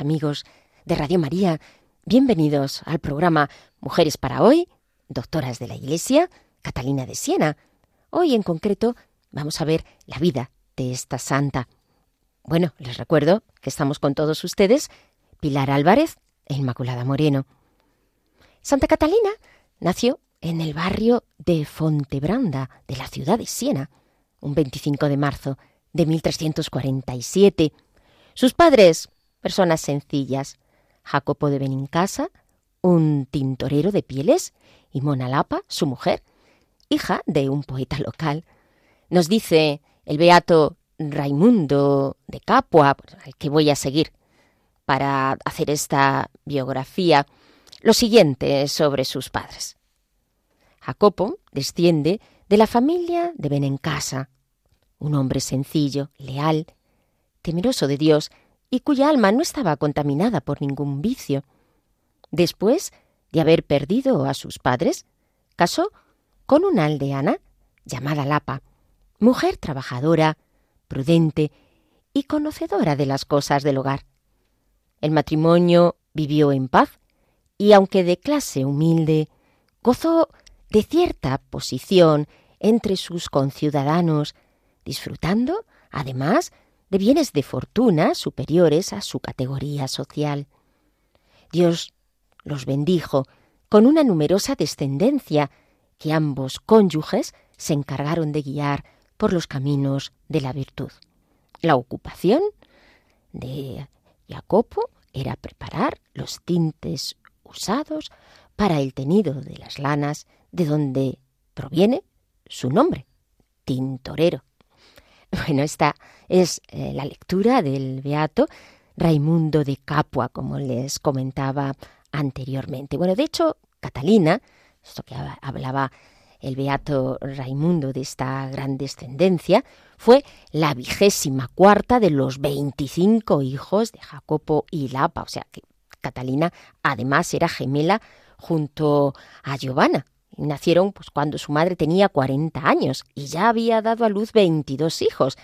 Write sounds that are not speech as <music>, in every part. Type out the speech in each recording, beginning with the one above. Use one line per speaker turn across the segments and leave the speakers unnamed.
Amigos de Radio María, bienvenidos al programa Mujeres para hoy, doctoras de la Iglesia, Catalina de Siena. Hoy en concreto vamos a ver la vida de esta santa. Bueno, les recuerdo que estamos con todos ustedes, Pilar Álvarez e Inmaculada Moreno. Santa Catalina nació en el barrio de Fontebranda de la ciudad de Siena, un 25 de marzo de 1347. Sus padres personas sencillas. Jacopo de Benincasa, un tintorero de pieles, y Mona Lapa, su mujer, hija de un poeta local. Nos dice el beato Raimundo de Capua, al que voy a seguir para hacer esta biografía, lo siguiente sobre sus padres. Jacopo desciende de la familia de Benencasa, un hombre sencillo, leal, temeroso de Dios y cuya alma no estaba contaminada por ningún vicio. Después de haber perdido a sus padres, casó con una aldeana llamada Lapa, mujer trabajadora, prudente y conocedora de las cosas del hogar. El matrimonio vivió en paz y, aunque de clase humilde, gozó de cierta posición entre sus conciudadanos, disfrutando, además, de bienes de fortuna superiores a su categoría social. Dios los bendijo con una numerosa descendencia que ambos cónyuges se encargaron de guiar por los caminos de la virtud. La ocupación de Jacopo era preparar los tintes usados para el tenido de las lanas, de donde proviene su nombre, tintorero. <laughs> Bueno, esta es eh, la lectura del Beato Raimundo de Capua, como les comentaba anteriormente. Bueno, de hecho, Catalina, esto que hablaba el Beato Raimundo de esta gran descendencia, fue la vigésima cuarta de los veinticinco hijos de Jacopo y Lapa, o sea que Catalina además era gemela junto a Giovanna, Nacieron pues, cuando su madre tenía 40 años y ya había dado a luz 22 hijos,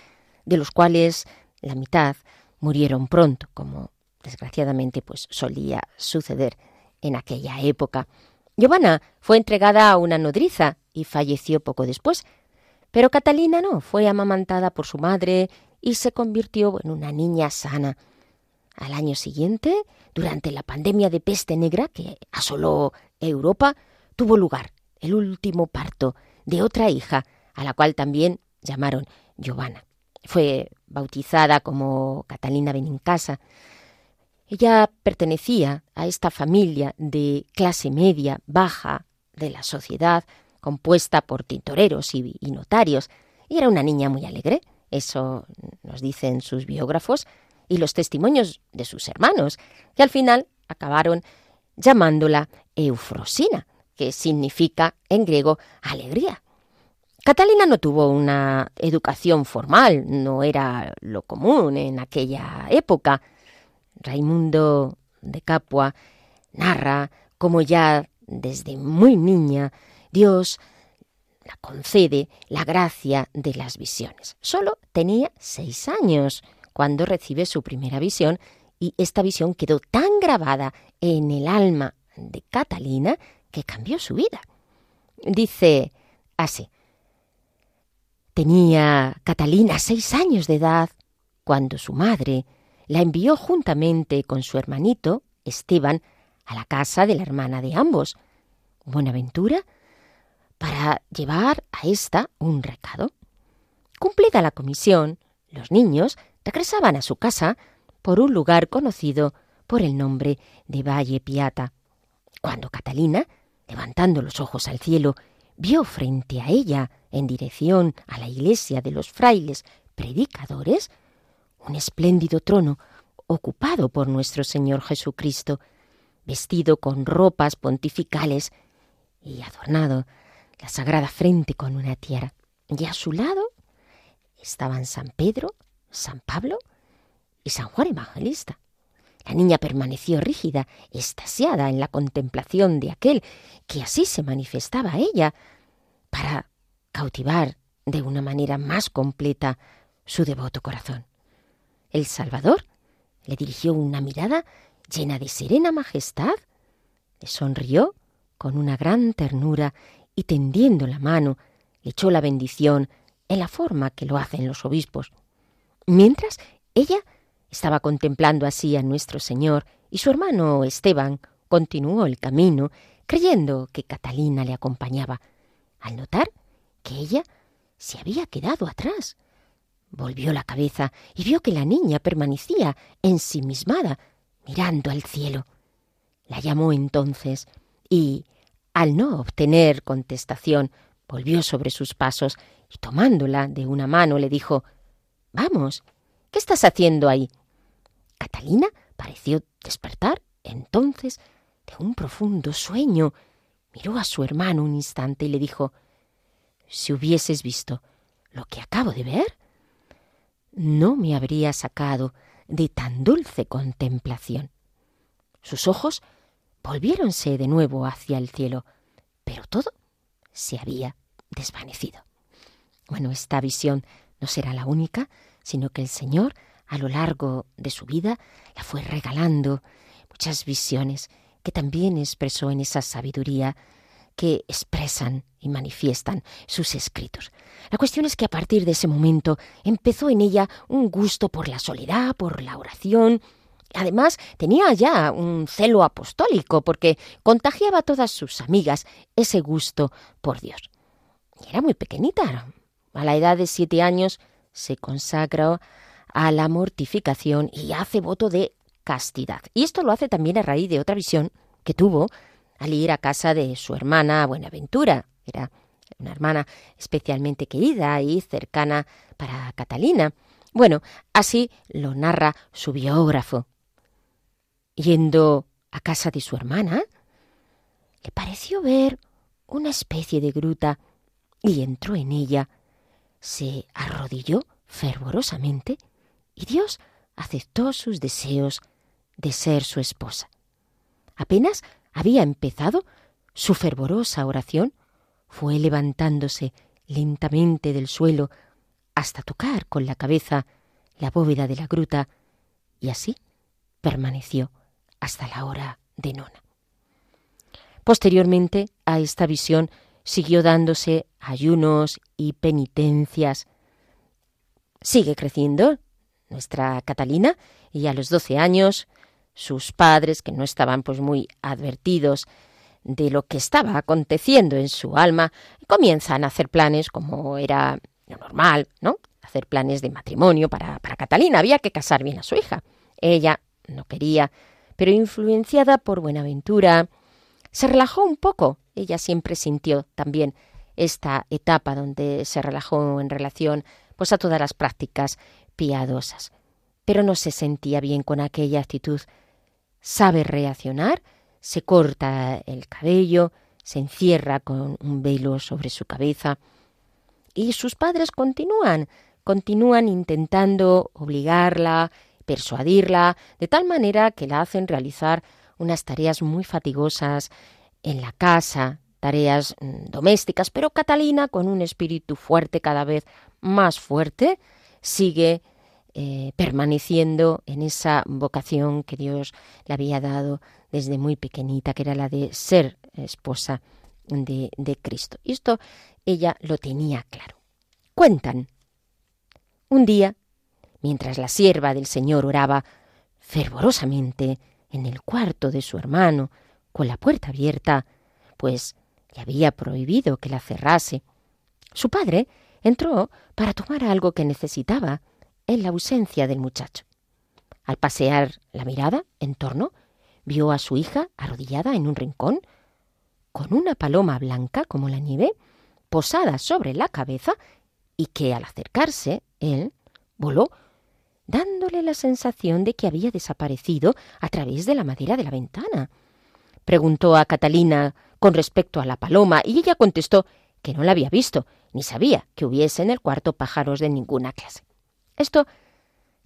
de los cuales la mitad murieron pronto, como desgraciadamente pues solía suceder en aquella época. Giovanna fue entregada a una nodriza y falleció poco después, pero Catalina no, fue amamantada por su madre y se convirtió en una niña sana. Al año siguiente, durante la pandemia de peste negra que asoló Europa, tuvo lugar el último parto de otra hija, a la cual también llamaron Giovanna. Fue bautizada como Catalina Benincasa. Ella pertenecía a esta familia de clase media baja de la sociedad, compuesta por tintoreros y, notarios, y era una niña muy alegre, eso nos dicen sus biógrafos y los testimonios de sus hermanos, que al final acabaron llamándola Eufrosina, que significa en griego alegría. Catalina no tuvo una educación formal, no era lo común en aquella época. Raimundo de Capua narra cómo ya desde muy niña Dios la concede la gracia de las visiones. Solo tenía seis años cuando recibe su primera visión y esta visión quedó tan grabada en el alma de Catalina que cambió su vida. Dice así. Tenía Catalina seis años de edad cuando su madre la envió juntamente con su hermanito, Esteban, a la casa de la hermana de ambos, Buenaventura, para llevar a ésta un recado. Cumplida la comisión, los niños regresaban a su casa por un lugar conocido por el nombre de Valle Piata. Cuando Catalina, levantando los ojos al cielo, vio frente a ella, en dirección a la iglesia de los frailes predicadores, un espléndido trono ocupado por nuestro Señor Jesucristo, vestido con ropas pontificales y adornado la sagrada frente con una tiara. Y a su lado estaban San Pedro, San Pablo y San Juan Evangelista. La niña permaneció rígida, estasiada en la contemplación de aquel que así se manifestaba a ella, para cautivar de una manera más completa su devoto corazón. El Salvador le dirigió una mirada llena de serena majestad, le sonrió con una gran ternura y tendiendo la mano le echó la bendición en la forma que lo hacen los obispos. Mientras ella estaba contemplando así a nuestro Señor y su hermano Esteban continuó el camino creyendo que Catalina le acompañaba, al notar que ella se había quedado atrás. Volvió la cabeza y vio que la niña permanecía ensimismada, mirando al cielo. La llamó entonces y, al no obtener contestación, volvió sobre sus pasos y tomándola de una mano le dijo Vamos, ¿qué estás haciendo ahí? Catalina pareció despertar entonces de un profundo sueño. Miró a su hermano un instante y le dijo Si hubieses visto lo que acabo de ver, no me habría sacado de tan dulce contemplación. Sus ojos volviéronse de nuevo hacia el cielo, pero todo se había desvanecido. Bueno, esta visión no será la única, sino que el Señor, a lo largo de su vida, la fue regalando muchas visiones que también expresó en esa sabiduría que expresan y manifiestan sus escritos. La cuestión es que a partir de ese momento empezó en ella un gusto por la soledad, por la oración, Además, tenía ya un celo apostólico porque contagiaba a todas sus amigas ese gusto por Dios. Y era muy pequeñita. A la edad de siete años se consagra a la mortificación y hace voto de castidad. Y esto lo hace también a raíz de otra visión que tuvo al ir a casa de su hermana Buenaventura. Era una hermana especialmente querida y cercana para Catalina. Bueno, así lo narra su biógrafo. Yendo a casa de su hermana, le pareció ver una especie de gruta y entró en ella, se arrodilló fervorosamente y Dios aceptó sus deseos de ser su esposa. Apenas había empezado su fervorosa oración, fue levantándose lentamente del suelo hasta tocar con la cabeza la bóveda de la gruta y así permaneció hasta la hora de nona. Posteriormente a esta visión siguió dándose ayunos y penitencias. Sigue creciendo nuestra Catalina y a los doce años sus padres, que no estaban pues muy advertidos de lo que estaba aconteciendo en su alma, comienzan a hacer planes como era normal, ¿no? Hacer planes de matrimonio para, para Catalina. Había que casar bien a su hija. Ella no quería pero influenciada por Buenaventura, se relajó un poco. Ella siempre sintió también esta etapa donde se relajó en relación pues a todas las prácticas piadosas. Pero no se sentía bien con aquella actitud. Sabe reaccionar, se corta el cabello, se encierra con un velo sobre su cabeza y sus padres continúan, continúan intentando obligarla, persuadirla, de tal manera que la hacen realizar unas tareas muy fatigosas en la casa, tareas mm, domésticas, pero Catalina, con un espíritu fuerte cada vez más fuerte, sigue eh, permaneciendo en esa vocación que Dios le había dado desde muy pequeñita, que era la de ser esposa de, de Cristo. Y esto ella lo tenía claro. Cuentan. Un día mientras la sierva del Señor oraba fervorosamente en el cuarto de su hermano, con la puerta abierta, pues le había prohibido que la cerrase. Su padre entró para tomar algo que necesitaba en la ausencia del muchacho. Al pasear la mirada en torno, vio a su hija arrodillada en un rincón, con una paloma blanca como la nieve, posada sobre la cabeza, y que al acercarse, él voló, dándole la sensación de que había desaparecido a través de la madera de la ventana. Preguntó a Catalina con respecto a la paloma, y ella contestó que no la había visto, ni sabía que hubiese en el cuarto pájaros de ninguna clase. Esto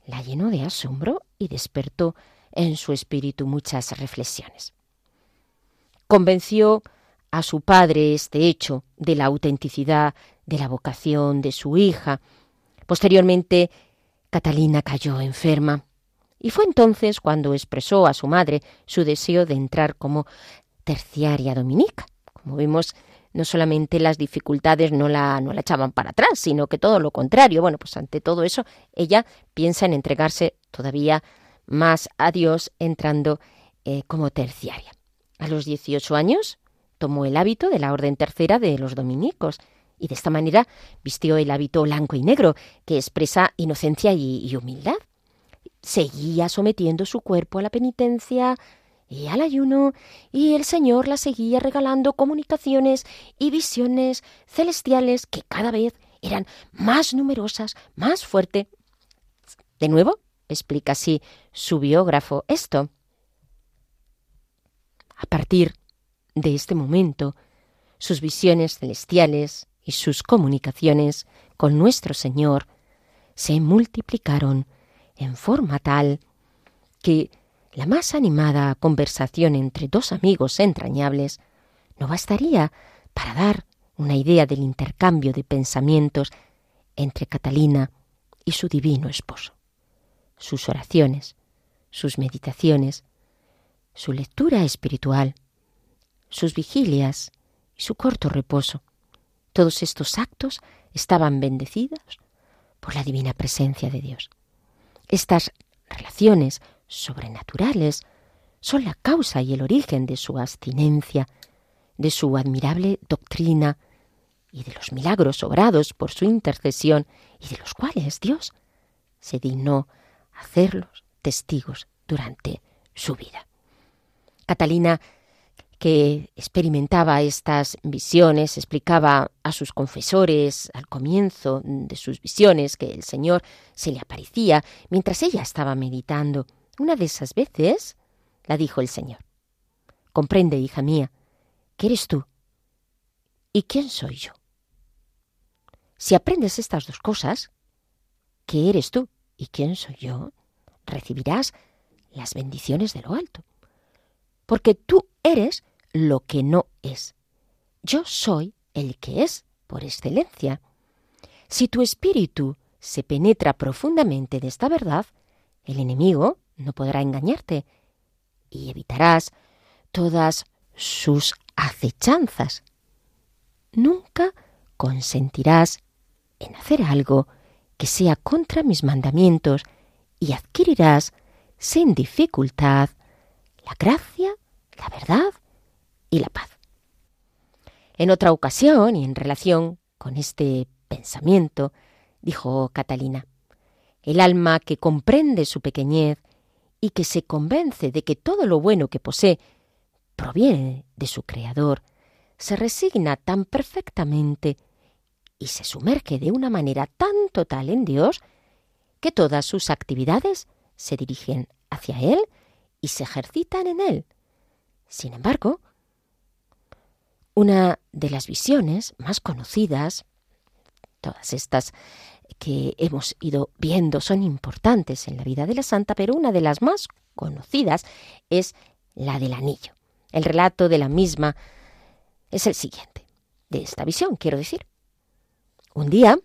la llenó de asombro y despertó en su espíritu muchas reflexiones. Convenció a su padre este hecho de la autenticidad de la vocación de su hija. Posteriormente, Catalina cayó enferma y fue entonces cuando expresó a su madre su deseo de entrar como terciaria dominica. Como vemos, no solamente las dificultades no la, no la echaban para atrás, sino que todo lo contrario. Bueno, pues ante todo eso, ella piensa en entregarse todavía más a Dios entrando eh, como terciaria. A los 18 años tomó el hábito de la orden tercera de los dominicos y de esta manera vistió el hábito blanco y negro que expresa inocencia y humildad. Seguía sometiendo su cuerpo a la penitencia, y al ayuno, y el Señor la seguía regalando comunicaciones y visiones celestiales que cada vez eran más numerosas, más fuertes. De nuevo, explica así su biógrafo esto. A partir de este momento, sus visiones celestiales y sus comunicaciones con nuestro Señor se multiplicaron en forma tal que la más animada conversación entre dos amigos entrañables no bastaría para dar una idea del intercambio de pensamientos entre Catalina y su divino esposo. Sus oraciones, sus meditaciones, su lectura espiritual, sus vigilias y su corto reposo, todos estos actos estaban bendecidos por la divina presencia de Dios. Estas relaciones sobrenaturales son la causa y el origen de su abstinencia, de su admirable doctrina y de los milagros obrados por su intercesión y de los cuales Dios se dignó hacerlos testigos durante su vida. Catalina, que experimentaba estas visiones, explicaba a sus confesores al comienzo de sus visiones que el Señor se le aparecía mientras ella estaba meditando una de esas veces, la dijo el Señor, comprende, hija mía, que eres tú y quién soy yo. Si aprendes estas dos cosas, que eres tú y quién soy yo, recibirás las bendiciones de lo alto. Porque tú eres lo que no es. Yo soy el que es por excelencia. Si tu espíritu se penetra profundamente de esta verdad, el enemigo no podrá engañarte y evitarás todas sus acechanzas. Nunca consentirás en hacer algo que sea contra mis mandamientos y adquirirás sin dificultad la gracia, la verdad y la paz. En otra ocasión y en relación con este pensamiento, dijo Catalina, el alma que comprende su pequeñez y que se convence de que todo lo bueno que posee proviene de su Creador, se resigna tan perfectamente y se sumerge de una manera tan total en Dios que todas sus actividades se dirigen hacia Él y se ejercitan en Él. Sin embargo, una de las visiones más conocidas, todas estas que hemos ido viendo son importantes en la vida de la santa, pero una de las más conocidas es la del anillo. El relato de la misma es el siguiente, de esta visión, quiero decir. Un día,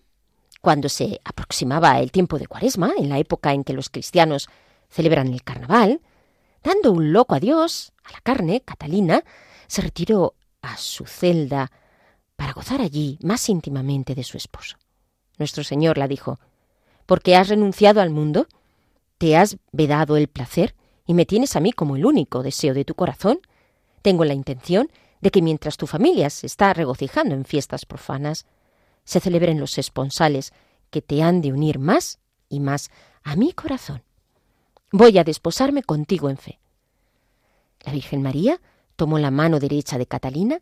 cuando se aproximaba el tiempo de Cuaresma, en la época en que los cristianos celebran el carnaval, dando un loco adiós a la carne, Catalina se retiró a su celda para gozar allí más íntimamente de su esposo. Nuestro Señor la dijo, porque has renunciado al mundo, te has vedado el placer y me tienes a mí como el único deseo de tu corazón. Tengo la intención de que mientras tu familia se está regocijando en fiestas profanas, se celebren los esponsales que te han de unir más y más a mi corazón. Voy a desposarme contigo en fe. La Virgen María tomó la mano derecha de Catalina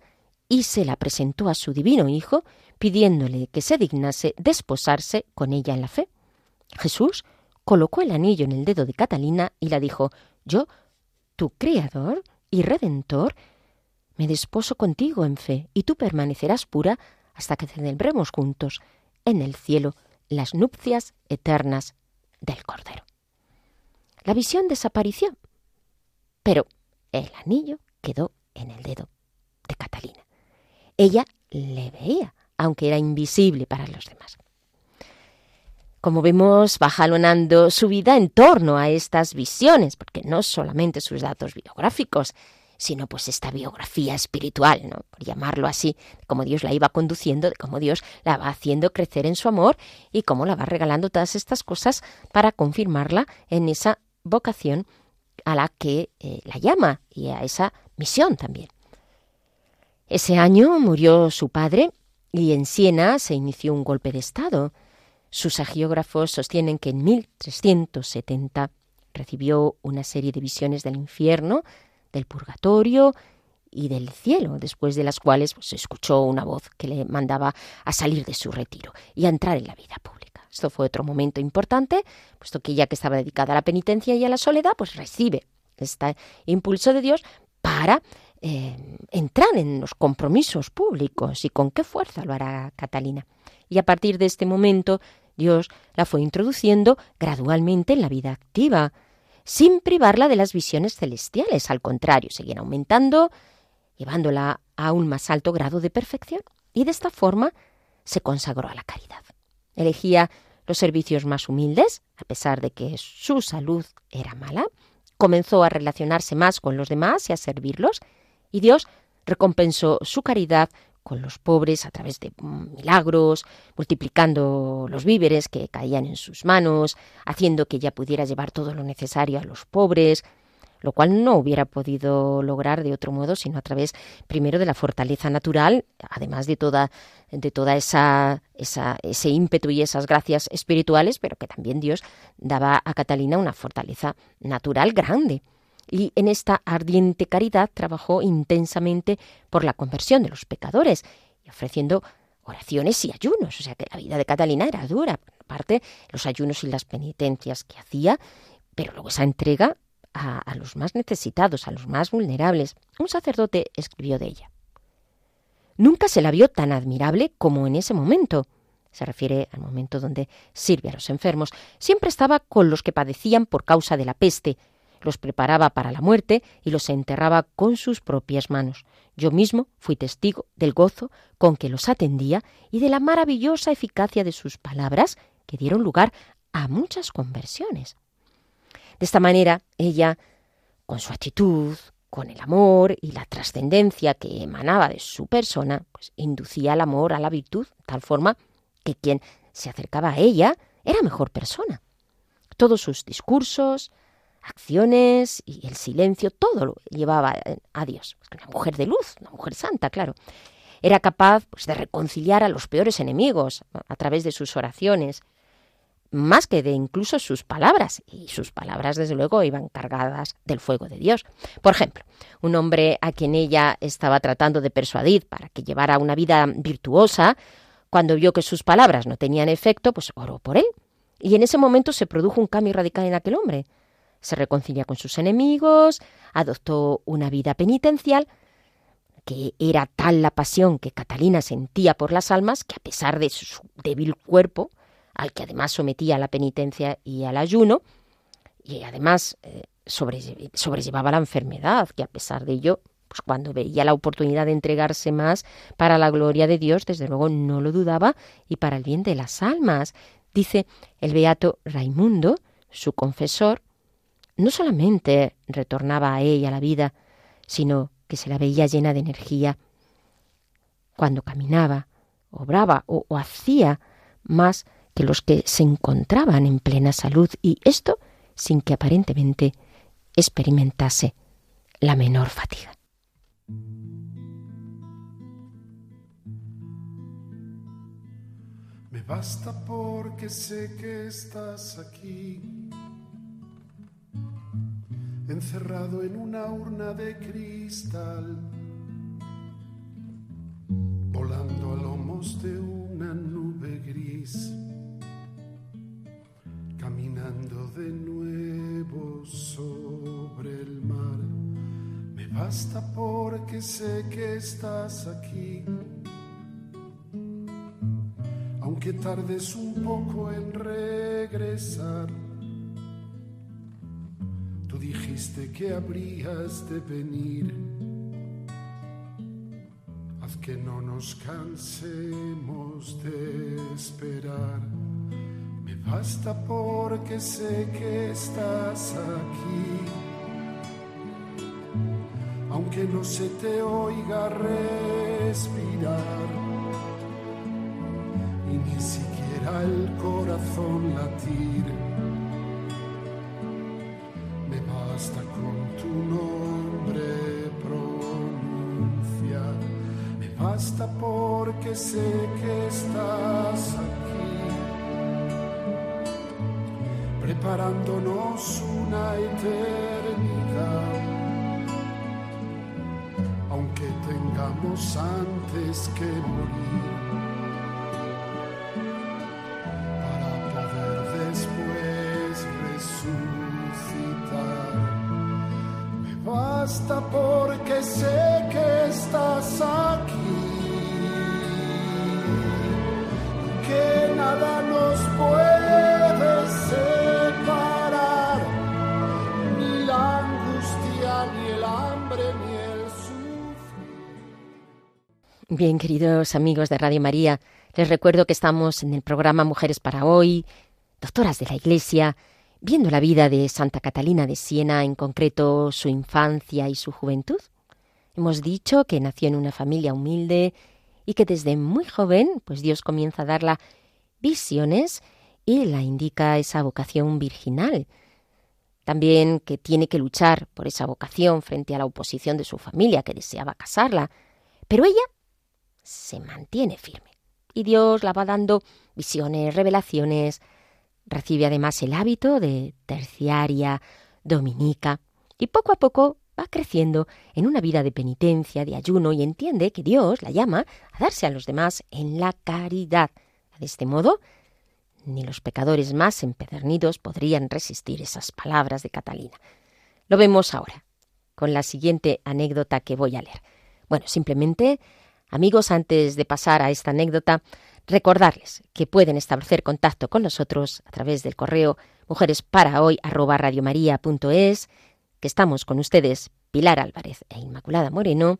y se la presentó a su divino Hijo, pidiéndole que se dignase desposarse con ella en la fe. Jesús colocó el anillo en el dedo de Catalina y la dijo Yo, tu Creador y Redentor, me desposo contigo en fe, y tú permanecerás pura hasta que celebremos juntos en el cielo las nupcias eternas del Cordero. La visión desapareció, pero el anillo quedó en el dedo de Catalina. Ella le veía, aunque era invisible para los demás. Como vemos, va jalonando su vida en torno a estas visiones, porque no solamente sus datos biográficos, sino pues esta biografía espiritual, ¿no? por llamarlo así, como Dios la iba conduciendo, de cómo Dios la va haciendo crecer en su amor y cómo la va regalando todas estas cosas para confirmarla en esa vocación a la que eh, la llama y a esa misión también. Ese año murió su padre y en Siena se inició un golpe de Estado. Sus agiógrafos sostienen que en 1370 recibió una serie de visiones del infierno del purgatorio y del cielo, después de las cuales pues, se escuchó una voz que le mandaba a salir de su retiro y a entrar en la vida pública. Esto fue otro momento importante, puesto que ya que estaba dedicada a la penitencia y a la soledad, pues recibe este impulso de Dios para entrar en los compromisos públicos y con qué fuerza lo hará Catalina. Y a partir de este momento, Dios la fue introduciendo gradualmente en la vida activa, sin privarla de las visiones celestiales. Al contrario, seguían aumentando, llevándola a un más alto grado de perfección. Y de esta forma se consagró a la caridad. Elegía los servicios más humildes, a pesar de que su salud era mala. Comenzó a relacionarse más con los demás y a servirlos. Y Dios recompensó su caridad con los pobres a través de milagros, multiplicando los víveres que caían en sus manos, haciendo que ella pudiera llevar todo lo necesario a los pobres, lo cual no hubiera podido lograr de otro modo sino a través primero de la fortaleza natural, además de toda de toda esa, esa ese ímpetu y esas gracias espirituales, pero que también Dios daba a Catalina una fortaleza natural grande y en esta ardiente caridad trabajó intensamente por la conversión de los pecadores y ofreciendo oraciones y ayunos. O sea que la vida de Catalina era dura, aparte los ayunos y las penitencias que hacía, pero luego esa entrega a, a los más necesitados, a los más vulnerables. Un sacerdote escribió de ella. Nunca se la vio tan admirable como en ese momento. Se refiere al momento donde sirve a los enfermos. Siempre estaba con los que padecían por causa de la peste, los preparaba para la muerte y los enterraba con sus propias manos. Yo mismo fui testigo del gozo con que los atendía y de la maravillosa eficacia de sus palabras que dieron lugar a muchas conversiones. De esta manera, ella, con su actitud, con el amor y la trascendencia que emanaba de su persona, pues inducía al amor a la virtud, de tal forma que quien se acercaba a ella era mejor persona. Todos sus discursos, acciones y el silencio, todo lo llevaba a Dios. Una mujer de luz, una mujer santa, claro. Era capaz pues, de reconciliar a los peores enemigos a través de sus oraciones, más que de incluso sus palabras, y sus palabras desde luego iban cargadas del fuego de Dios. Por ejemplo, un hombre a quien ella estaba tratando de persuadir para que llevara una vida virtuosa, cuando vio que sus palabras no tenían efecto, pues oró por él. Y en ese momento se produjo un cambio radical en aquel hombre se reconcilia con sus enemigos, adoptó una vida penitencial, que era tal la pasión que Catalina sentía por las almas que a pesar de su débil cuerpo, al que además sometía a la penitencia y al ayuno, y además eh, sobrellevaba la enfermedad, que a pesar de ello, pues cuando veía la oportunidad de entregarse más para la gloria de Dios, desde luego no lo dudaba y para el bien de las almas. Dice el beato Raimundo, su confesor, no solamente retornaba a ella la vida, sino que se la veía llena de energía cuando caminaba, obraba o, hacía más que los que se encontraban en plena salud y esto sin que aparentemente experimentase la menor fatiga.
Me basta porque sé que estás aquí, encerrado en una urna de cristal, volando a lomos de una nube gris, caminando de nuevo sobre el mar. Me basta porque sé que estás aquí aunque tardes un poco en regresar. Dijiste que habrías de venir. Haz que no nos cansemos de esperar. Me basta porque sé que estás aquí. Aunque no se te oiga respirar y ni siquiera el corazón latir. Antes que morir
Bien, queridos amigos de Radio María, les recuerdo que estamos en el programa Mujeres para Hoy, Doctoras de la Iglesia, viendo la vida de Santa Catalina de Siena, en concreto su infancia y su juventud. Hemos dicho que nació en una familia humilde y que desde muy joven, pues Dios comienza a darla visiones y la indica esa vocación virginal. También que tiene que luchar por esa vocación frente a la oposición de su familia que deseaba casarla. Pero ella se mantiene firme y Dios la va dando visiones, revelaciones, Recibe además el hábito de terciaria, dominica, y poco a poco va creciendo en una vida de penitencia, de ayuno, y entiende que Dios la llama a darse a los demás en la caridad. De este modo, ni los pecadores más empedernidos podrían resistir esas palabras de Catalina. Lo vemos ahora, con la siguiente anécdota que voy a leer. Bueno, simplemente, amigos, antes de pasar a esta anécdota, Recordarles que pueden establecer contacto con nosotros a través del correo mujeresparahoy@radiomaria.es, que estamos con ustedes Pilar Álvarez e Inmaculada Moreno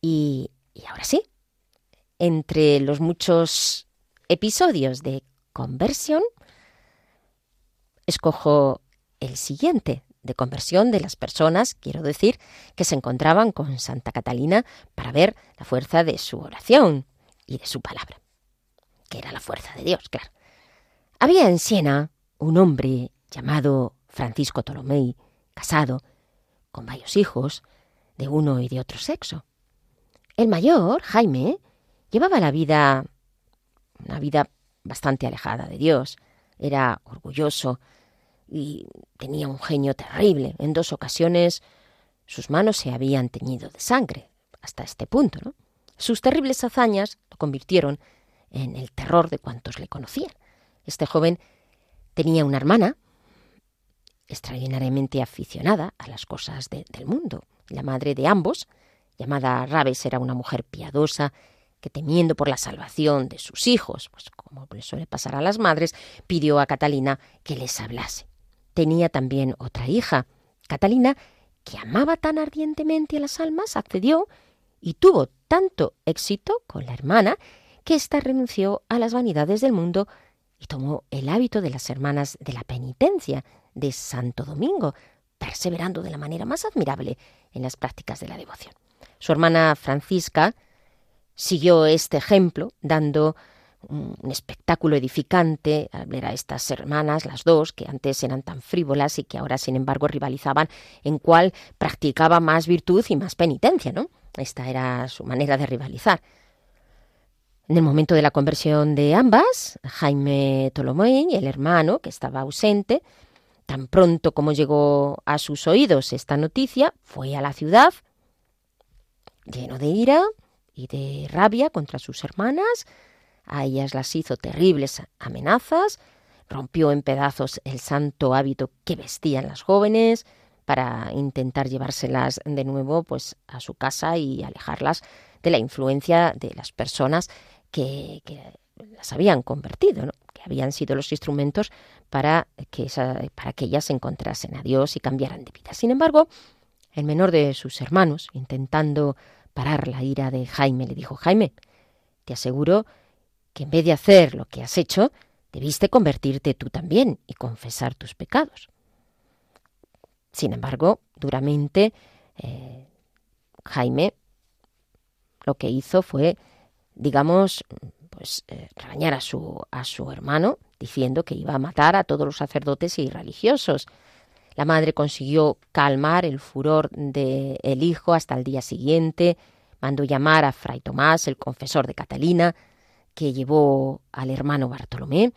y, y ahora sí, entre los muchos episodios de conversión, escojo el siguiente de conversión de las personas, quiero decir, que se encontraban con Santa Catalina para ver la fuerza de su oración y de su palabra que era la fuerza de Dios, claro. Había en Siena un hombre llamado Francisco Tolomei, casado, con varios hijos, de uno y de otro sexo. El mayor, Jaime, llevaba la vida, una vida bastante alejada de Dios. Era orgulloso y tenía un genio terrible. En dos ocasiones sus manos se habían teñido de sangre, hasta este punto, ¿no? Sus terribles hazañas lo convirtieron en el terror de cuantos le conocían. Este joven tenía una hermana extraordinariamente aficionada a las cosas del mundo. La madre de ambos, llamada Rabes, era una mujer piadosa que temiendo por la salvación de sus hijos, pues como le suele pasar a las madres, pidió a Catalina que les hablase. Tenía también otra hija, Catalina, que amaba tan ardientemente a las almas, accedió y tuvo tanto éxito con la hermana que ésta renunció a las vanidades del mundo y tomó el hábito de las hermanas de la penitencia de Santo Domingo, perseverando de la manera más admirable en las prácticas de la devoción. Su hermana Francisca siguió este ejemplo, dando un espectáculo edificante al ver a estas hermanas, las dos, que antes eran tan frívolas y que ahora, sin embargo, rivalizaban en cuál practicaba más virtud y más penitencia, ¿no? Esta era su manera de rivalizar. En el momento de la conversión de ambas, Jaime Tolomé, el hermano, que estaba ausente, tan pronto como llegó a sus oídos esta noticia, fue a la ciudad, lleno de ira y de rabia contra sus hermanas, a ellas las hizo terribles amenazas, rompió en pedazos el santo hábito que vestían las jóvenes para intentar llevárselas de nuevo pues a su casa y alejarlas de la influencia de las personas que, las habían convertido, que habían sido los instrumentos para que, para que ellas encontrasen a Dios y cambiaran de vida. Sin embargo, el menor de sus hermanos, intentando parar la ira de Jaime, le dijo, Jaime, te aseguro que en vez de hacer lo que has hecho, debiste convertirte tú también y confesar tus pecados. Sin embargo, duramente, eh, Jaime lo que hizo fue digamos, pues eh, a su, a su hermano diciendo que iba a matar a todos los sacerdotes y religiosos. La madre consiguió calmar el furor del el hijo hasta el día siguiente, mandó llamar a Fray Tomás, el confesor de Catalina, que llevó al hermano Bartolomé,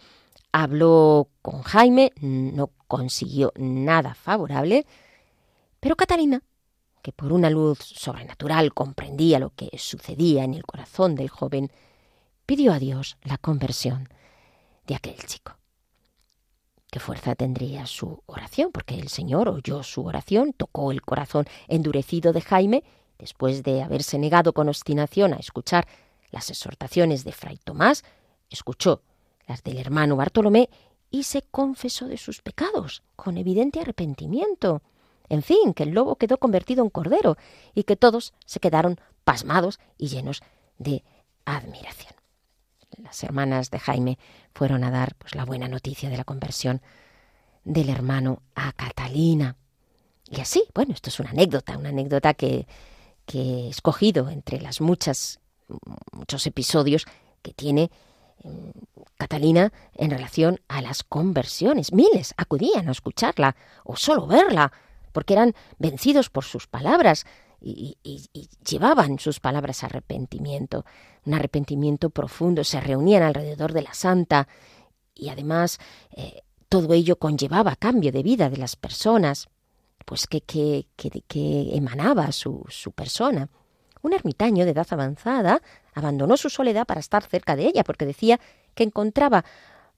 habló con Jaime, no consiguió nada favorable, pero Catalina que por una luz sobrenatural comprendía lo que sucedía en el corazón del joven, pidió a Dios la conversión de aquel chico. ¿Qué fuerza tendría su oración? Porque el Señor oyó su oración, tocó el corazón endurecido de Jaime, después de haberse negado con obstinación a escuchar las exhortaciones de Fray Tomás, escuchó las del hermano Bartolomé y se confesó de sus pecados con evidente arrepentimiento. En fin, que el lobo quedó convertido en cordero y que todos se quedaron pasmados y llenos de admiración. Las hermanas de Jaime fueron a dar pues, la buena noticia de la conversión del hermano a Catalina. Y así, bueno, esto es una anécdota, una anécdota que, que he escogido entre las muchas, muchos episodios que tiene mm, Catalina en relación a las conversiones. Miles acudían a escucharla o solo verla porque eran vencidos por sus palabras y, llevaban sus palabras a arrepentimiento, un arrepentimiento profundo, se reunían alrededor de la santa y además eh, todo ello conllevaba cambio de vida de las personas, pues que, que, que, emanaba su, su persona. Un ermitaño de edad avanzada abandonó su soledad para estar cerca de ella, porque decía que encontraba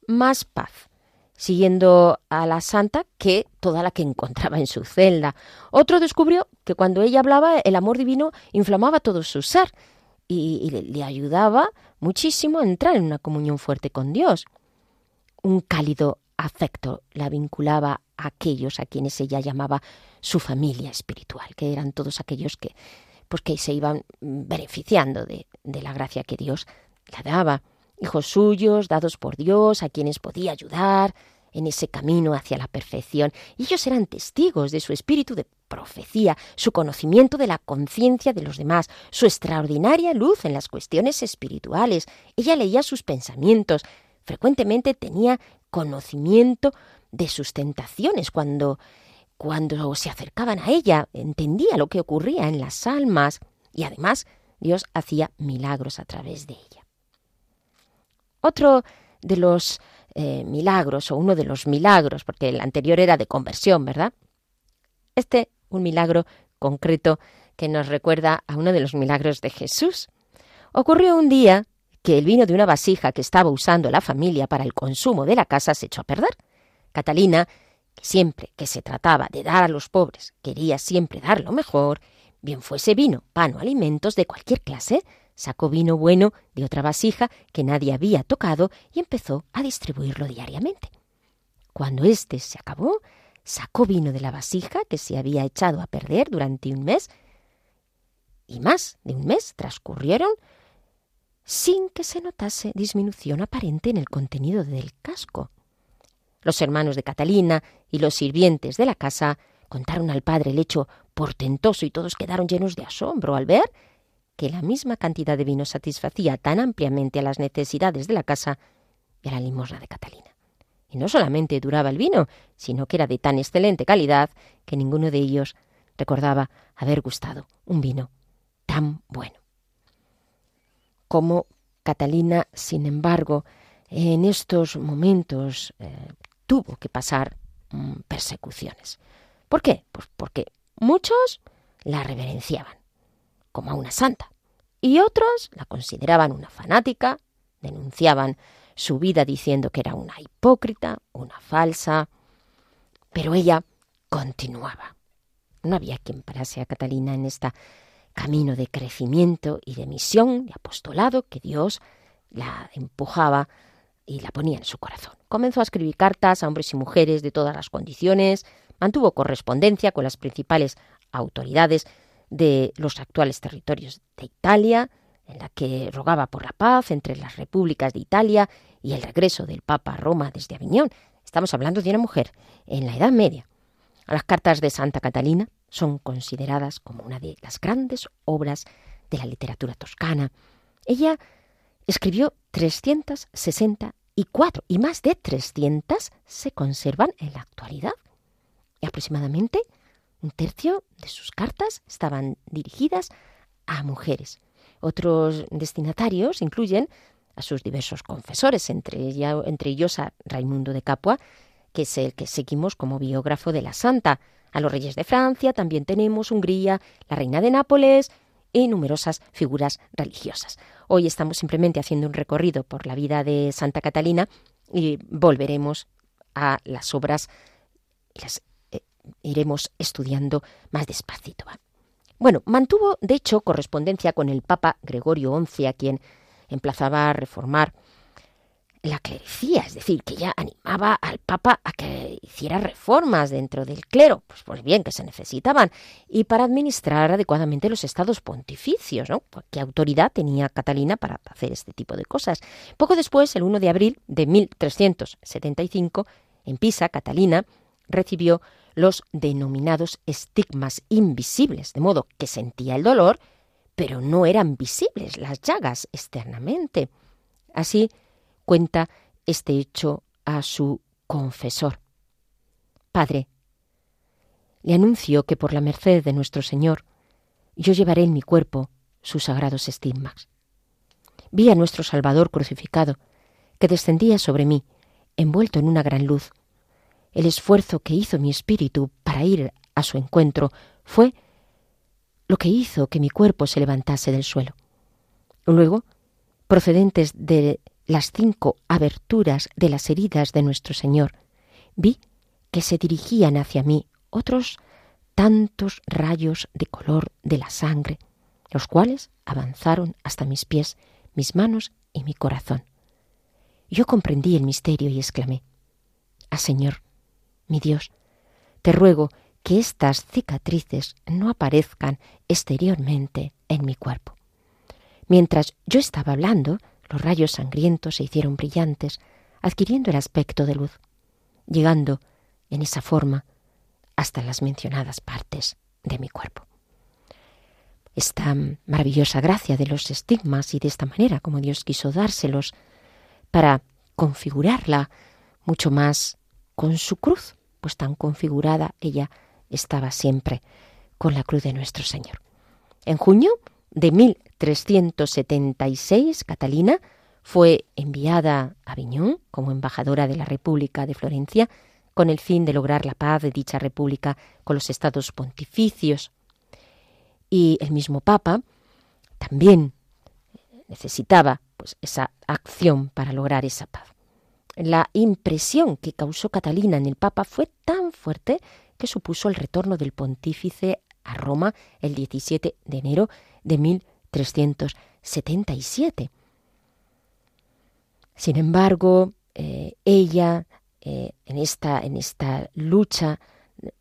más paz siguiendo a la santa que toda la que encontraba en su celda. Otro descubrió que cuando ella hablaba el amor divino inflamaba todo su ser y, le, ayudaba muchísimo a entrar en una comunión fuerte con Dios. Un cálido afecto la vinculaba a aquellos a quienes ella llamaba su familia espiritual, que eran todos aquellos que, pues, que se iban beneficiando de, de la gracia que Dios la daba hijos suyos, dados por Dios, a quienes podía ayudar en ese camino hacia la perfección. Y ellos eran testigos de su espíritu de profecía, su conocimiento de la conciencia de los demás, su extraordinaria luz en las cuestiones espirituales. Ella leía sus pensamientos, frecuentemente tenía conocimiento de sus tentaciones cuando cuando se acercaban a ella, entendía lo que ocurría en las almas y además Dios hacía milagros a través de ella. Otro de los eh, milagros, o uno de los milagros, porque el anterior era de conversión, ¿verdad? Este, un milagro concreto que nos recuerda a uno de los milagros de Jesús. Ocurrió un día que el vino de una vasija que estaba usando la familia para el consumo de la casa se echó a perder. Catalina, que siempre que se trataba de dar a los pobres, quería siempre dar lo mejor, bien fuese vino, pan o alimentos de cualquier clase, Sacó vino bueno de otra vasija que nadie había tocado y empezó a distribuirlo diariamente. Cuando éste se acabó, sacó vino de la vasija que se había echado a perder durante un mes y más de un mes transcurrieron sin que se notase disminución aparente en el contenido del casco. Los hermanos de Catalina y los sirvientes de la casa contaron al padre el hecho portentoso y todos quedaron llenos de asombro al ver que la misma cantidad de vino satisfacía tan ampliamente a las necesidades de la casa y a la limosna de Catalina. Y no solamente duraba el vino, sino que era de tan excelente calidad que ninguno de ellos recordaba haber gustado un vino tan bueno. ¿Cómo Catalina, sin embargo, en estos momentos eh, tuvo que pasar mm, persecuciones. ¿Por qué? Pues porque muchos la reverenciaban como a una santa y otros la consideraban una fanática, denunciaban su vida diciendo que era una hipócrita, una falsa, pero ella continuaba. No había quien parase a Catalina en este camino de crecimiento y de misión, de apostolado que Dios la empujaba y la ponía en su corazón. Comenzó a escribir cartas a hombres y mujeres de todas las condiciones, mantuvo correspondencia con las principales autoridades de los actuales territorios de Italia, en la que rogaba por la paz entre las repúblicas de Italia y el regreso del Papa a Roma desde Aviñón. Estamos hablando de una mujer en la Edad Media. Las cartas de Santa Catalina son consideradas como una de las grandes obras de la literatura toscana. Ella escribió 364 y más de 300 se conservan en la actualidad. Y aproximadamente un tercio de sus cartas estaban dirigidas a mujeres. Otros destinatarios incluyen a sus diversos confesores, entre, ellos a Raimundo de Capua, que es el que seguimos como biógrafo de la santa. A los reyes de Francia también tenemos Hungría, la reina de Nápoles y numerosas figuras religiosas. Hoy estamos simplemente haciendo un recorrido por la vida de Santa Catalina y volveremos a las obras, las eh, iremos estudiando más despacito. Bueno, mantuvo de hecho correspondencia con el Papa Gregorio XI, a quien emplazaba a reformar la clericía, es decir, que ya animaba al Papa a que hiciera reformas dentro del clero, pues, pues bien, que se necesitaban, y para administrar adecuadamente los estados pontificios, ¿no? ¿Qué autoridad tenía Catalina para hacer este tipo de cosas? Poco después, el 1 de abril de 1375, en Pisa, Catalina recibió los denominados estigmas invisibles, de modo que sentía el dolor, pero no eran visibles las llagas externamente. Así cuenta este hecho a su confesor. Padre, le anuncio que por la merced de nuestro Señor yo llevaré en mi cuerpo sus sagrados estigmas. Vi a nuestro Salvador crucificado, que descendía sobre mí, envuelto en una gran luz, el esfuerzo que hizo mi espíritu para ir a su encuentro fue lo que hizo que mi cuerpo se levantase del suelo. Luego, procedentes de las cinco aberturas de las heridas de nuestro Señor, vi que se dirigían hacia mí otros tantos rayos de color de la sangre, los cuales avanzaron hasta mis pies, mis manos y mi corazón. Yo comprendí el misterio y exclamé, Ah, Señor, mi Dios, te ruego que estas cicatrices no aparezcan exteriormente en mi cuerpo. Mientras yo estaba hablando, los rayos sangrientos se hicieron brillantes, adquiriendo el aspecto de luz, llegando en esa forma hasta las mencionadas partes de mi cuerpo. Esta maravillosa gracia de los estigmas y de esta manera como Dios quiso dárselos para configurarla mucho más con su cruz, pues tan configurada ella estaba siempre con la cruz de nuestro Señor. En junio de 1376, Catalina fue enviada a Aviñón como embajadora de la República de Florencia con el fin de lograr la paz de dicha república con los estados pontificios. Y el mismo Papa también necesitaba pues esa acción para lograr esa paz. La impresión que causó Catalina en el Papa fue tan fuerte que supuso el retorno del pontífice a Roma el 17 de enero de 1377. Sin embargo, eh, ella eh, en, esta, en esta lucha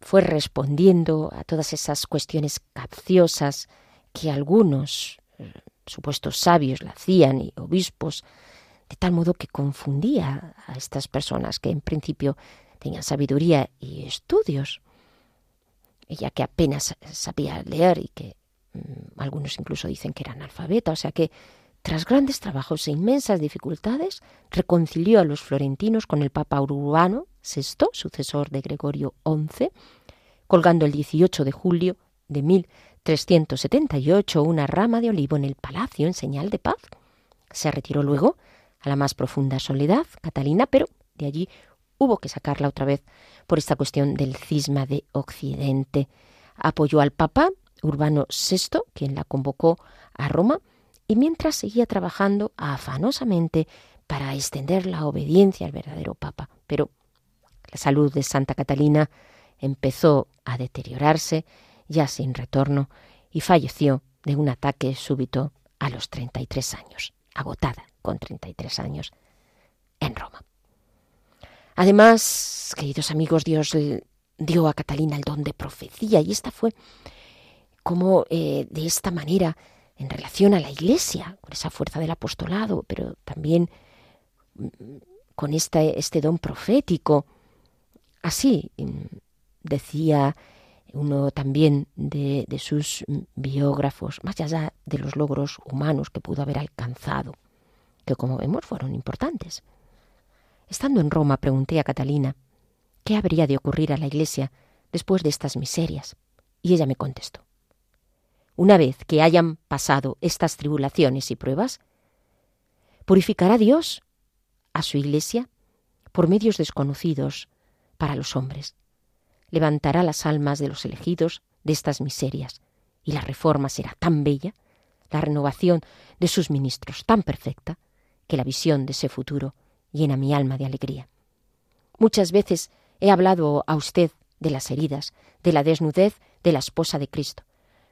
fue respondiendo a todas esas cuestiones capciosas que algunos eh, supuestos sabios la hacían y obispos de tal modo que confundía a estas personas que en principio tenían sabiduría y estudios. Ella que apenas sabía leer y que algunos incluso dicen que era analfabeta, o sea que tras grandes trabajos e inmensas dificultades, reconcilió a los florentinos con el Papa Urbano VI, sucesor de Gregorio XI, colgando el 18 de julio de 1378 una rama de olivo en el palacio en señal de paz. Se retiró luego a la más profunda soledad, Catalina, pero de allí hubo que sacarla otra vez por esta cuestión del cisma de Occidente. Apoyó al Papa Urbano VI, quien la convocó a Roma, y mientras seguía trabajando afanosamente para extender la obediencia al verdadero Papa. Pero la salud de Santa Catalina empezó a deteriorarse, ya sin retorno, y falleció de un ataque súbito a los 33 años, agotada con 33 años, en Roma. Además, queridos amigos, Dios dio a Catalina el don de profecía y esta fue como eh, de esta manera en relación a la Iglesia, con esa fuerza del apostolado, pero también mm, con este, este don profético. Así mm, decía uno también de, de, sus biógrafos, más allá de los logros humanos que pudo haber alcanzado, que como vemos fueron importantes. Estando en Roma pregunté a Catalina qué habría de ocurrir a la Iglesia después de estas miserias, y ella me contestó. Una vez que hayan pasado estas tribulaciones y pruebas, purificará Dios a su Iglesia por medios desconocidos para los hombres. Levantará las almas de los elegidos de estas miserias, y la reforma será tan bella, la renovación de sus ministros tan perfecta, que la visión de ese futuro llena mi alma de alegría. Muchas veces he hablado a usted de las heridas, de la desnudez de la esposa de Cristo,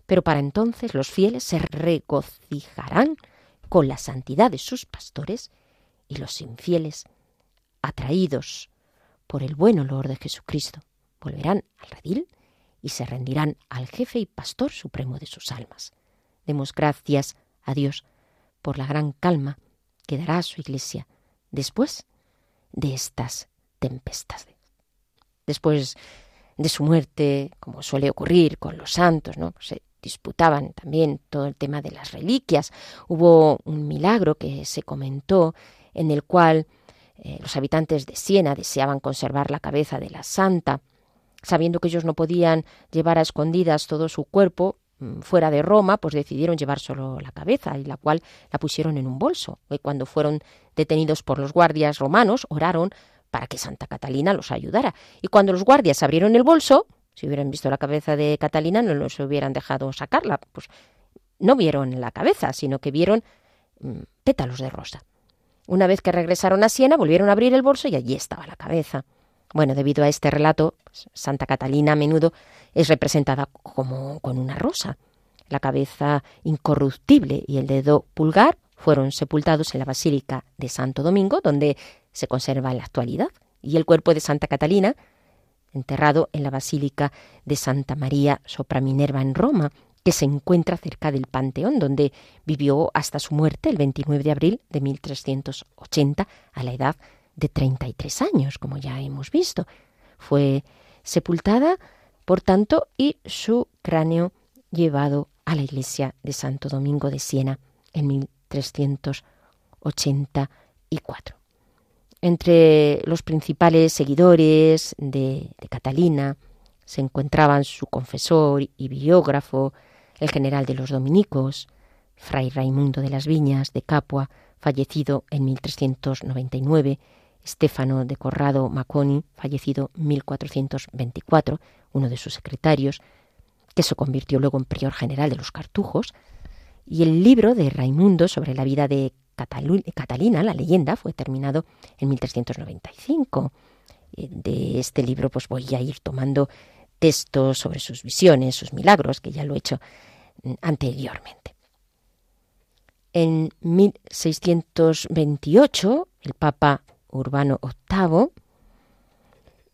pero para entonces los fieles se regocijarán con la santidad de sus pastores y los infieles, atraídos por el buen olor de Jesucristo, volverán al redil y se rendirán al jefe y pastor supremo de sus almas. Demos gracias a Dios por la gran calma que dará a su iglesia después de estas tempestades. Después de su muerte, como suele ocurrir con los santos, ¿no? Se disputaban también todo el tema de las reliquias. Hubo un milagro que se comentó en el cual eh, los habitantes de Siena deseaban conservar la cabeza de la santa, sabiendo que ellos no podían llevar a escondidas todo su cuerpo, Mm, fuera de Roma, pues decidieron llevar solo la cabeza y la cual la pusieron en un bolso. Y cuando fueron detenidos por los guardias romanos, oraron para que Santa Catalina los ayudara. Y cuando los guardias abrieron el bolso, si hubieran visto la cabeza de Catalina, no los hubieran dejado sacarla. Pues no vieron la cabeza, sino que vieron mm, pétalos de rosa. Una vez que regresaron a Siena, volvieron a abrir el bolso y allí estaba la cabeza. Bueno, debido a este relato, pues, Santa Catalina a menudo es representada como con una rosa. La cabeza incorruptible y el dedo pulgar fueron sepultados en la Basílica de Santo Domingo, donde se conserva en la actualidad, y el cuerpo de Santa Catalina, enterrado en la Basílica de Santa María sopra Minerva en Roma, que se encuentra cerca del Panteón, donde vivió hasta su muerte el 29 de abril de 1380 a la edad de 33 años, como ya hemos visto. Fue sepultada, por tanto, y su cráneo llevado a la iglesia de Santo Domingo de Siena en 1384. Entre los principales seguidores de, Catalina. Se encontraban su confesor y biógrafo, el general de los dominicos, Fray Raimundo de las Viñas de Capua, fallecido en 1399, Stefano de Corrado Maconi, fallecido en 1424, uno de sus secretarios, que se convirtió luego en prior general de los cartujos, y el libro de Raimundo sobre la vida de Catalina, la leyenda, fue terminado en 1395. Eh, de este libro pues voy a ir tomando textos sobre sus visiones, sus milagros, que ya lo he hecho mm, anteriormente. En 1628 el Papa Urbano VIII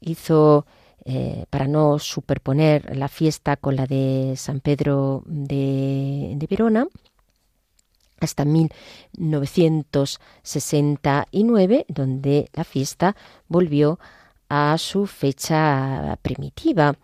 hizo, eh, para no superponer la fiesta con la de San Pedro de, de Verona, hasta 1969, donde la fiesta volvió a su fecha primitiva.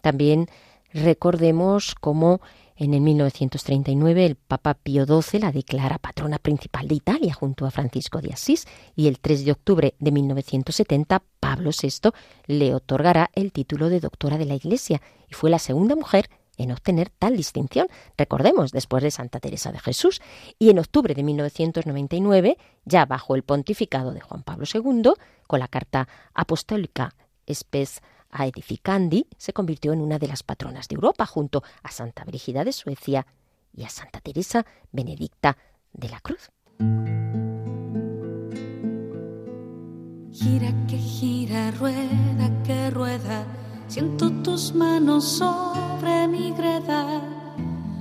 También recordemos cómo en el 1939 el Papa Pío XII la declara patrona principal de Italia junto a Francisco de Asís y el 3 de octubre de 1970 Pablo VI le otorgará el título de doctora de la Iglesia y fue la segunda mujer en obtener tal distinción, recordemos, después de Santa Teresa de Jesús, y en octubre de 1999, ya bajo el pontificado de Juan Pablo II, con la carta apostólica Spes Aedificandi, se convirtió en una de las patronas de Europa, junto a Santa Brígida de Suecia y a Santa Teresa Benedicta de la Cruz.
Gira que gira, rueda que rueda, siento tus manos sobre mi greda.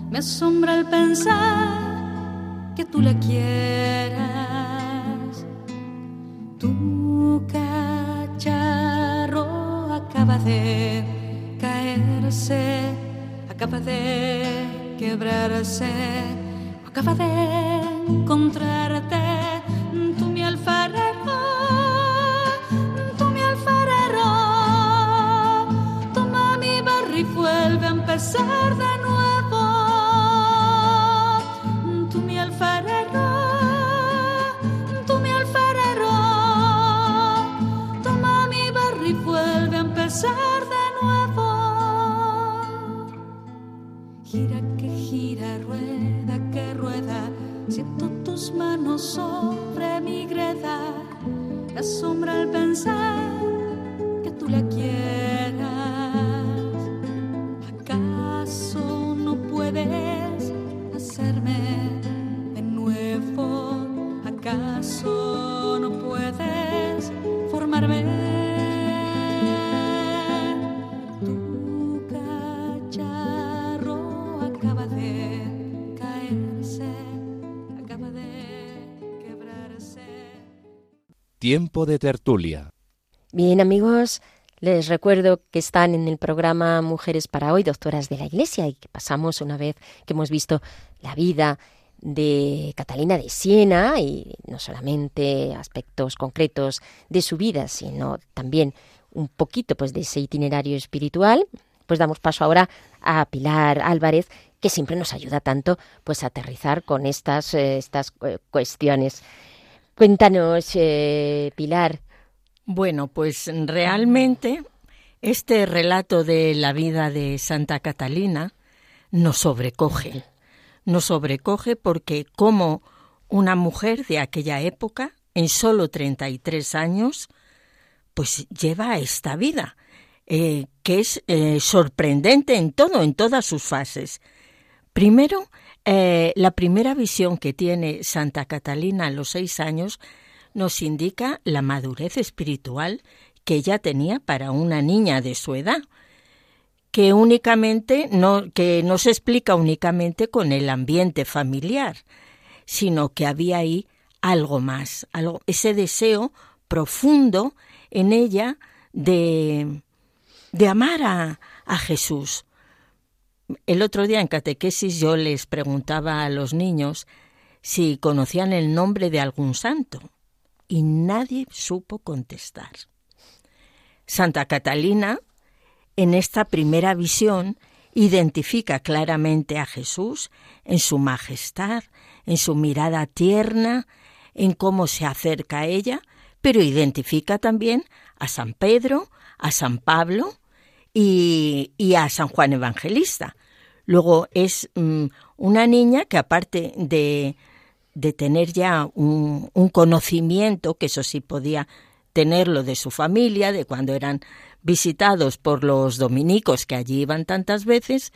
Me asombra el pensar que tú la quieras. Tu cacharro acaba de caerse, acaba de quebrarse, acaba de encontrarte tú mi alfarero empezar de nuevo. Tú mi alfarero, tú mi alfarero, toma mi barro y vuelve a empezar de nuevo. Gira que gira, rueda que rueda, siento tus manos sobre mi greda, la sombra al pensar de nuevo? ¿Acaso no puedes formarme? Tu cacharro acaba de caerse, acaba de quebrarse.
Tiempo de tertulia.
Bien amigos, les recuerdo que están en el programa Mujeres para Hoy, Doctoras de la Iglesia, y que pasamos una vez que hemos visto la vida de Catalina de Siena, y no solamente aspectos concretos de su vida, sino también un poquito pues, de ese itinerario espiritual, pues damos paso ahora a Pilar Álvarez, que siempre nos ayuda tanto pues a aterrizar con estas, eh, estas eh, cuestiones. Cuéntanos, eh, Pilar,
bueno, pues realmente este relato de la vida de Santa Catalina nos sobrecoge. Nos sobrecoge porque como una mujer de aquella época, en solo 33 años, pues lleva esta vida, eh, que es eh, sorprendente en todo, en todas sus fases. Primero, eh, la primera visión que tiene Santa Catalina a los seis años nos indica la madurez espiritual que ella tenía para una niña de su edad, que únicamente no, que se explica únicamente con el ambiente familiar, sino que había ahí algo más, algo, ese deseo profundo en ella de, de amar a, a Jesús. El otro día en catequesis yo les preguntaba a los niños si conocían el nombre de algún santo y nadie supo contestar. Santa Catalina, en esta primera visión, identifica claramente a Jesús en su majestad, en su mirada tierna, en cómo se acerca a ella, pero identifica también a San Pedro, a San Pablo y, a San Juan Evangelista. Luego es mm, una niña que aparte de, de tener ya un, conocimiento, que eso sí podía tenerlo de su familia, de cuando eran visitados por los dominicos que allí iban tantas veces,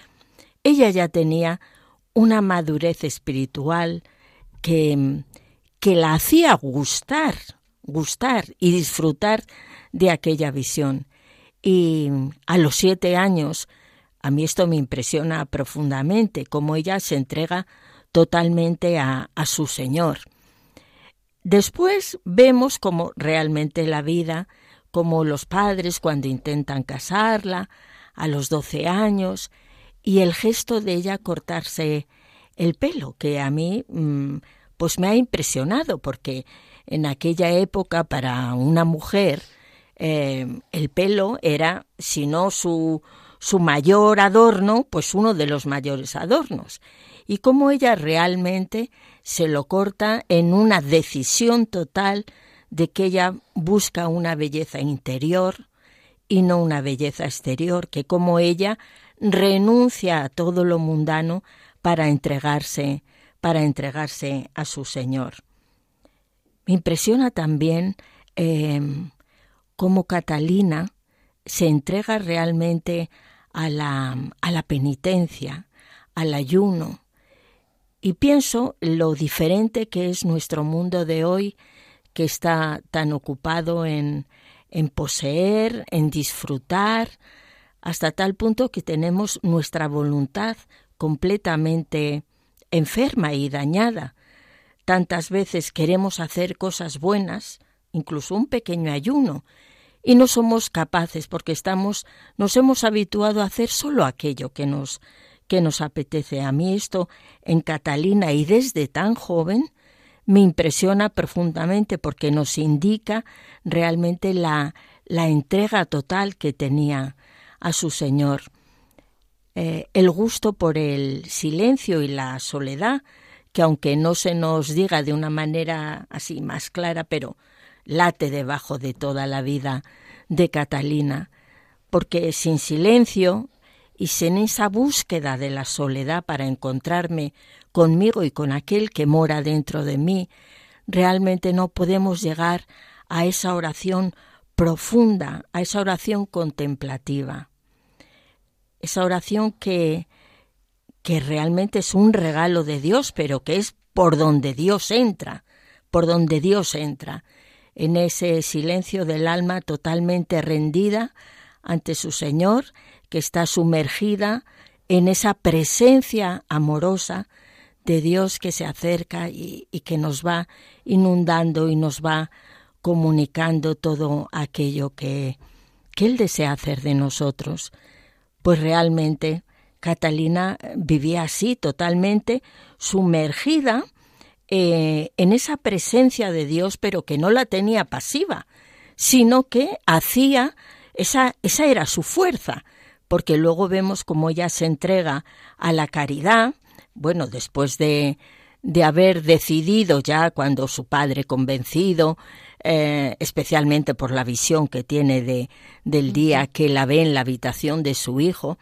ella ya tenía una madurez espiritual que, que la hacía gustar, gustar y disfrutar de aquella visión. Y a los siete años, a mí esto me impresiona profundamente, cómo ella se entrega totalmente a, su Señor. Después vemos cómo realmente la vida, como los padres cuando intentan casarla a los doce años, y el gesto de ella cortarse el pelo, que a mí mm, pues me ha impresionado, porque en aquella época para una mujer eh, el pelo era, si no su, su mayor adorno, pues uno de los mayores adornos y cómo ella realmente se lo corta en una decisión total de que ella busca una belleza interior y no una belleza exterior, que como ella renuncia a todo lo mundano para entregarse, para entregarse a su Señor. Me impresiona también em, cómo Catalina se entrega realmente a la, a la penitencia, al ayuno. Y pienso lo diferente que es nuestro mundo de hoy, que está tan ocupado en, en poseer, en disfrutar, hasta tal punto que tenemos nuestra voluntad completamente enferma y dañada. Tantas veces queremos hacer cosas buenas, incluso un pequeño ayuno, y no somos capaces porque estamos nos hemos habituado a hacer solo aquello que nos que nos apetece. A mí esto en Catalina y desde tan joven me impresiona profundamente porque nos indica realmente la, la entrega total que tenía a su Señor. Eh, el gusto por el silencio y la soledad, que aunque no se nos diga de una manera así más clara, pero late debajo de toda la vida de Catalina, porque sin silencio y sin esa búsqueda de la soledad para encontrarme conmigo y con aquel que mora dentro de mí, realmente no podemos llegar a esa oración profunda, a esa oración contemplativa. Esa oración que, que realmente es un regalo de Dios, pero que es por donde Dios entra, por donde Dios entra en ese silencio del alma totalmente rendida ante su Señor, que está sumergida en esa presencia amorosa de Dios que se acerca y, que nos va inundando y nos va comunicando todo aquello que, que Él desea hacer de nosotros. Pues realmente Catalina vivía así, totalmente sumergida eh, en esa presencia de Dios, pero que no la tenía pasiva, sino que hacía, esa, esa era su fuerza, porque luego vemos cómo ella se entrega a la caridad, bueno, después de, de haber decidido ya cuando su padre convencido, eh, especialmente por la visión que tiene de, del día que la ve en la habitación de su hijo,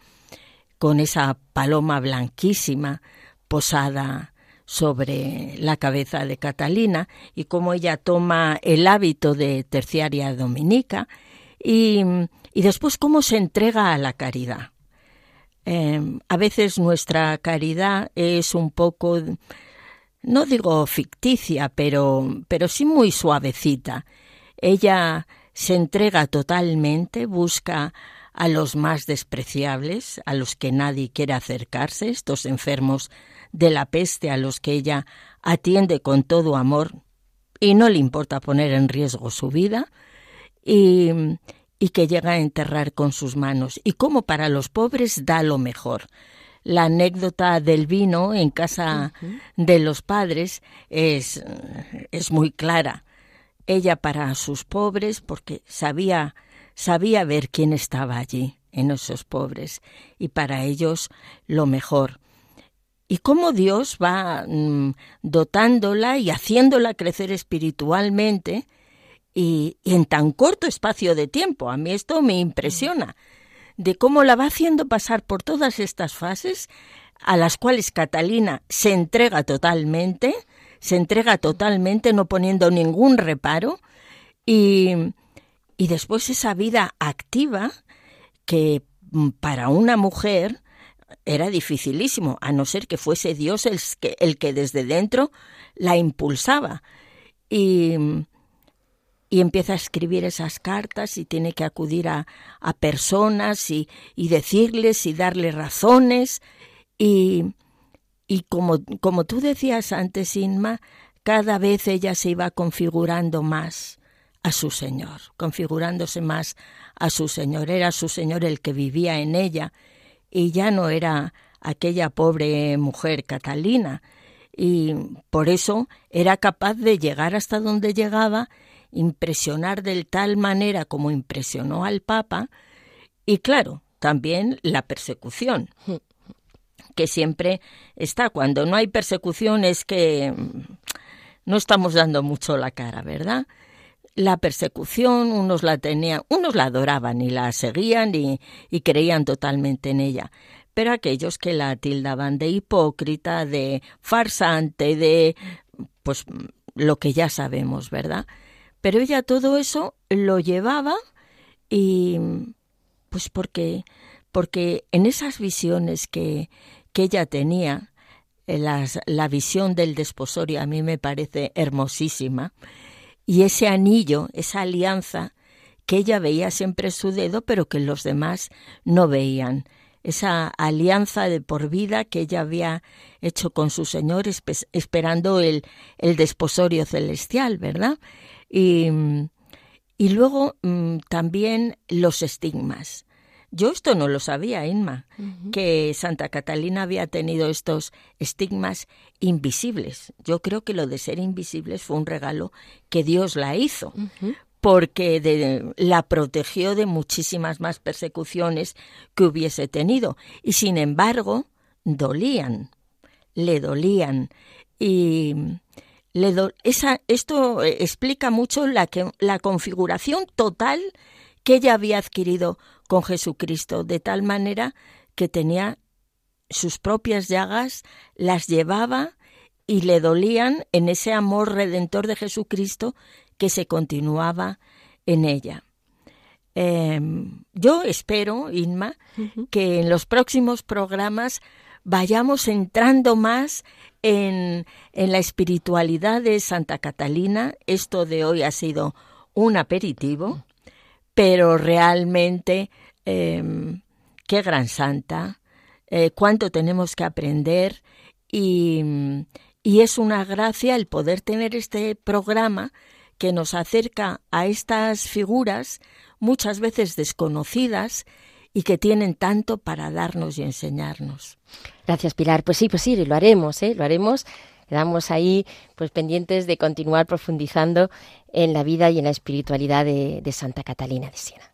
con esa paloma blanquísima posada sobre la cabeza de Catalina y cómo ella toma el hábito de terciaria dominica y, y después cómo se entrega a la caridad. Em, a veces nuestra caridad es un poco, no digo ficticia, pero, pero sí muy suavecita. Ella se entrega totalmente, busca a los más despreciables, a los que nadie quiere acercarse, estos enfermos de la peste a los que ella atiende con todo amor y no le importa poner en riesgo su vida y, y que llega a enterrar con sus manos y como para los pobres da lo mejor. La anécdota del vino en casa de los padres es, es muy clara. Ella para sus pobres, porque sabía, sabía ver quién estaba allí, en esos pobres, y para ellos lo mejor y cómo Dios va mm, dotándola y haciéndola crecer espiritualmente y, en tan corto espacio de tiempo. A mí esto me impresiona, de cómo la va haciendo pasar por todas estas fases a las cuales Catalina se entrega totalmente, se entrega totalmente, no poniendo ningún reparo, y, y después esa vida activa que mm, para una mujer era dificilísimo, a no ser que fuese Dios el que, el que desde dentro la impulsaba. Y, y empieza a escribir esas cartas y tiene que acudir a, a personas y, y, decirles y darle razones. Y, y como, como tú decías antes, Inma, cada vez ella se iba configurando más a su Señor, configurándose más a su Señor. Era su Señor el que vivía en ella y ya no era aquella pobre mujer Catalina, y por eso era capaz de llegar hasta donde llegaba, impresionar de tal manera como impresionó al Papa, y claro, también la persecución, que siempre está. Cuando no hay persecución es que no estamos dando mucho la cara, ¿verdad? la persecución, unos la tenían, unos la adoraban y la seguían y, y creían totalmente en ella, pero aquellos que la tildaban de hipócrita, de farsante, de pues lo que ya sabemos, ¿verdad? Pero ella todo eso lo llevaba y pues porque porque en esas visiones que, que ella tenía, eh, las, la visión del desposorio a mí me parece hermosísima, y ese anillo, esa alianza que ella veía siempre su dedo, pero que los demás no veían. Esa alianza de por vida que ella había hecho con su Señor esperando el, el desposorio celestial, ¿verdad? Y, y luego mm, también los estigmas. Yo esto no lo sabía, Inma, que Santa Catalina había tenido estos estigmas invisibles. Yo creo que lo de ser invisibles fue un regalo que Dios la hizo, porque la protegió de muchísimas más persecuciones que hubiese tenido. Y sin embargo, dolían, le dolían. Y le esa, esto explica mucho la, que, la configuración total que ella había adquirido con Jesucristo, de tal manera que tenía sus propias llagas, las llevaba y le dolían en ese amor redentor de Jesucristo que se continuaba en ella. Em, yo espero, Inma, que en los próximos programas vayamos entrando más en, en, la espiritualidad de Santa Catalina. Esto de hoy ha sido un aperitivo pero realmente em, qué gran santa, eh, cuánto tenemos que aprender y, y es una gracia el poder tener este programa que nos acerca a estas figuras muchas veces desconocidas y que tienen tanto para darnos y enseñarnos.
Gracias, Pilar. Pues sí, pues sí, lo haremos, ¿eh? Lo haremos Quedamos ahí pues pendientes de continuar profundizando en la vida y en la espiritualidad de, de Santa Catalina de Siena.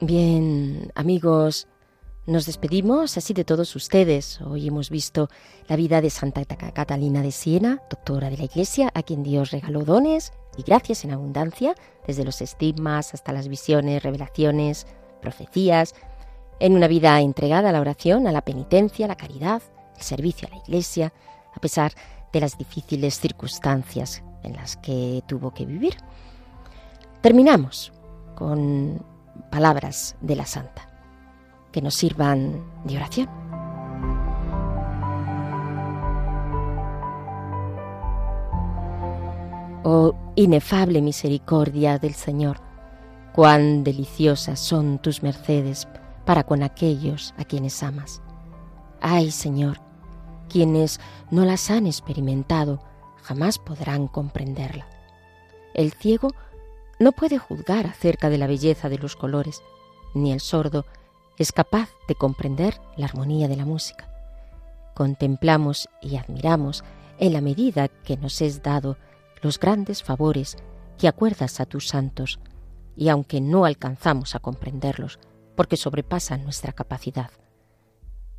Bien, amigos, nos despedimos así de todos ustedes. Hoy hemos visto la vida de Santa Catalina de Siena, doctora de la Iglesia, a quien Dios regaló dones y gracias en abundancia, desde los estigmas hasta las visiones, revelaciones, profecías, en una vida entregada a la oración, a la penitencia, a la caridad, el servicio a la Iglesia, a pesar de las difíciles circunstancias en las que tuvo que vivir. Terminamos con palabras de la Santa que nos sirvan de oración. Oh inefable misericordia del Señor, cuán deliciosas son tus mercedes para con aquellos a quienes amas. Ay, Señor, quienes no las han experimentado jamás podrán comprenderla. El ciego no puede juzgar acerca de la belleza de los colores, ni el sordo es capaz de comprender la armonía de la música. Contemplamos y admiramos en la medida que nos es dado los grandes favores que acuerdas a tus santos, y aunque no alcanzamos a comprenderlos, porque sobrepasan nuestra capacidad,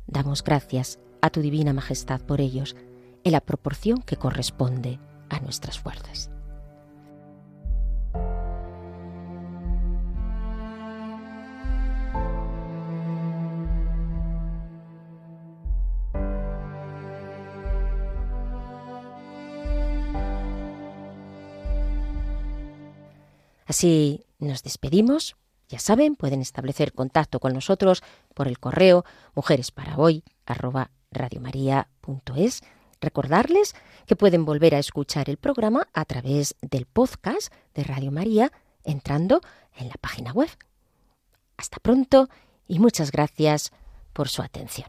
damos gracias a tu divina majestad por ellos, en la proporción que corresponde a nuestras fuerzas. Así nos despedimos. Ya saben, pueden establecer contacto con nosotros por el correo mujeresparahoy@radiomaria.es. Recordarles que pueden volver a escuchar el programa a través del podcast de Radio María entrando en la página web. Hasta pronto y muchas gracias por su atención.